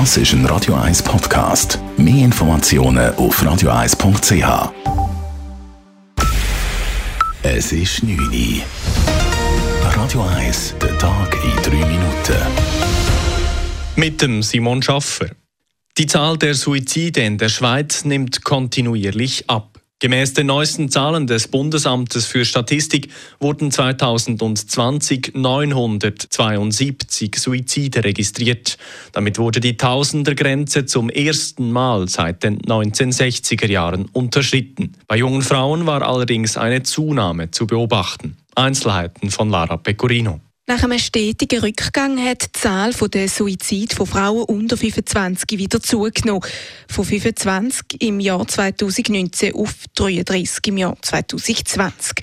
Das ist ein Radio 1 Podcast. Mehr Informationen auf radio1.ch. Es ist 9 Uhr. Radio 1, der Tag in 3 Minuten. Mit dem Simon Schaffer. Die Zahl der Suizide in der Schweiz nimmt kontinuierlich ab. Gemäß den neuesten Zahlen des Bundesamtes für Statistik wurden 2020 972 Suizide registriert. Damit wurde die Tausendergrenze zum ersten Mal seit den 1960er Jahren unterschritten. Bei jungen Frauen war allerdings eine Zunahme zu beobachten. Einzelheiten von Lara Pecorino. Nach einem stetigen Rückgang hat die Zahl der Suizide von Frauen unter 25 wieder zugenommen. Von 25 im Jahr 2019 auf 33 im Jahr 2020.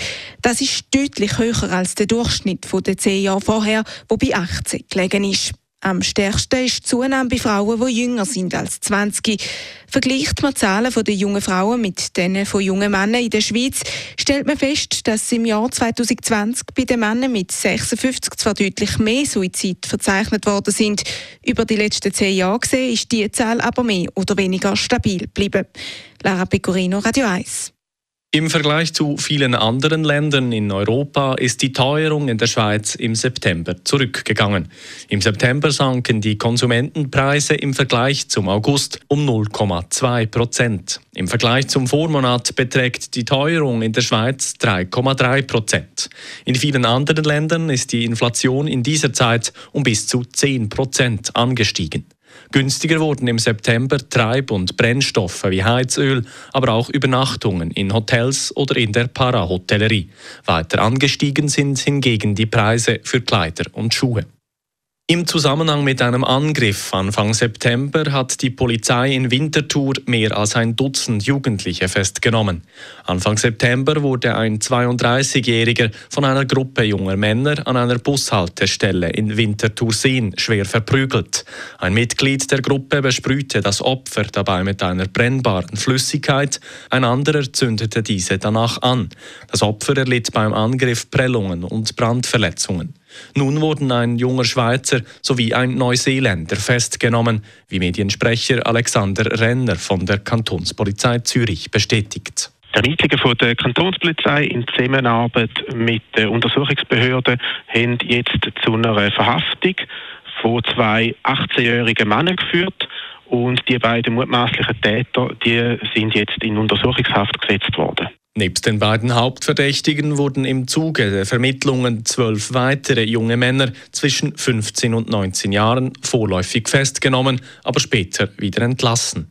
Das ist deutlich höher als der Durchschnitt der zehn Jahre vorher, wo bei 18 gelegen ist. Am stärksten ist die Zunahme bei Frauen, die jünger sind als 20. Vergleicht man die Zahlen der jungen Frauen mit denen von jungen Männern in der Schweiz, stellt man fest, dass im Jahr 2020 bei den Männern mit 56 zwar deutlich mehr Suizid verzeichnet worden sind. Über die letzten zehn Jahre gesehen ist die Zahl aber mehr oder weniger stabil geblieben. Lara Pecorino, Radio 1. Im Vergleich zu vielen anderen Ländern in Europa ist die Teuerung in der Schweiz im September zurückgegangen. Im September sanken die Konsumentenpreise im Vergleich zum August um 0,2 Prozent. Im Vergleich zum Vormonat beträgt die Teuerung in der Schweiz 3,3 Prozent. In vielen anderen Ländern ist die Inflation in dieser Zeit um bis zu 10 Prozent angestiegen. Günstiger wurden im September Treib- und Brennstoffe wie Heizöl, aber auch Übernachtungen in Hotels oder in der Parahotellerie. Weiter angestiegen sind hingegen die Preise für Kleider und Schuhe. Im Zusammenhang mit einem Angriff Anfang September hat die Polizei in Winterthur mehr als ein Dutzend Jugendliche festgenommen. Anfang September wurde ein 32-Jähriger von einer Gruppe junger Männer an einer Bushaltestelle in Winterthur-Seen schwer verprügelt. Ein Mitglied der Gruppe besprühte das Opfer dabei mit einer brennbaren Flüssigkeit, ein anderer zündete diese danach an. Das Opfer erlitt beim Angriff Prellungen und Brandverletzungen. Nun wurden ein junger Schweizer sowie ein Neuseeländer festgenommen, wie Mediensprecher Alexander Renner von der Kantonspolizei Zürich bestätigt. Die Ermittlungen von der Kantonspolizei in Zusammenarbeit mit den Untersuchungsbehörden haben jetzt zu einer Verhaftung von zwei 18-jährigen Männern geführt und die beiden mutmaßlichen Täter die sind jetzt in Untersuchungshaft gesetzt worden. Nebst den beiden Hauptverdächtigen wurden im Zuge der Vermittlungen zwölf weitere junge Männer zwischen 15 und 19 Jahren vorläufig festgenommen, aber später wieder entlassen.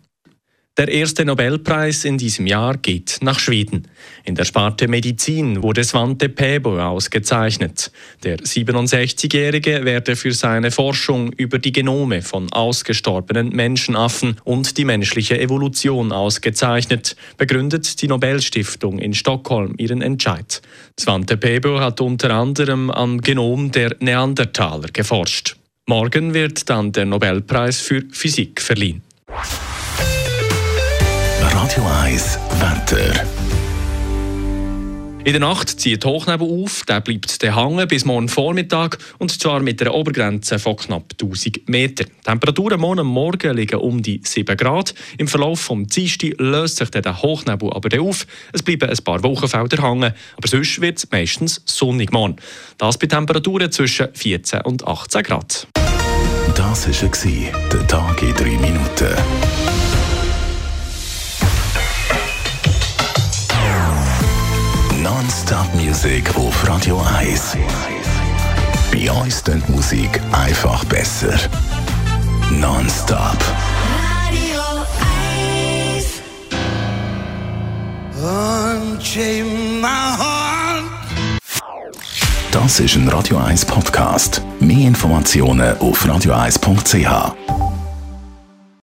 Der erste Nobelpreis in diesem Jahr geht nach Schweden. In der Sparte Medizin wurde Svante Pääbo ausgezeichnet. Der 67-Jährige werde für seine Forschung über die Genome von ausgestorbenen Menschenaffen und die menschliche Evolution ausgezeichnet, begründet die Nobelstiftung in Stockholm ihren Entscheid. Svante Pääbo hat unter anderem am Genom der Neandertaler geforscht. Morgen wird dann der Nobelpreis für Physik verliehen. Radio 1 Wetter. In der Nacht zieht Hochnebel auf, der bleibt der hängen bis morgen Vormittag und zwar mit einer Obergrenze von knapp 1000 Meter. Die Temperaturen morgen Morgen liegen um die 7 Grad. Im Verlauf des Dienstags löst sich der Hochnebel aber auf. Es bleiben ein paar Wochenfelder hängen, aber sonst wird es meistens sonnig morgen. Das bei Temperaturen zwischen 14 und 18 Grad. Das war der Tag in 3 Minuten. Non-Stop-Musik auf Radio 1. Bei uns klingt Musik einfach besser. Non-Stop. Radio 1. Unchain my heart. Das ist ein Radio 1 Podcast. Mehr Informationen auf radio1.ch.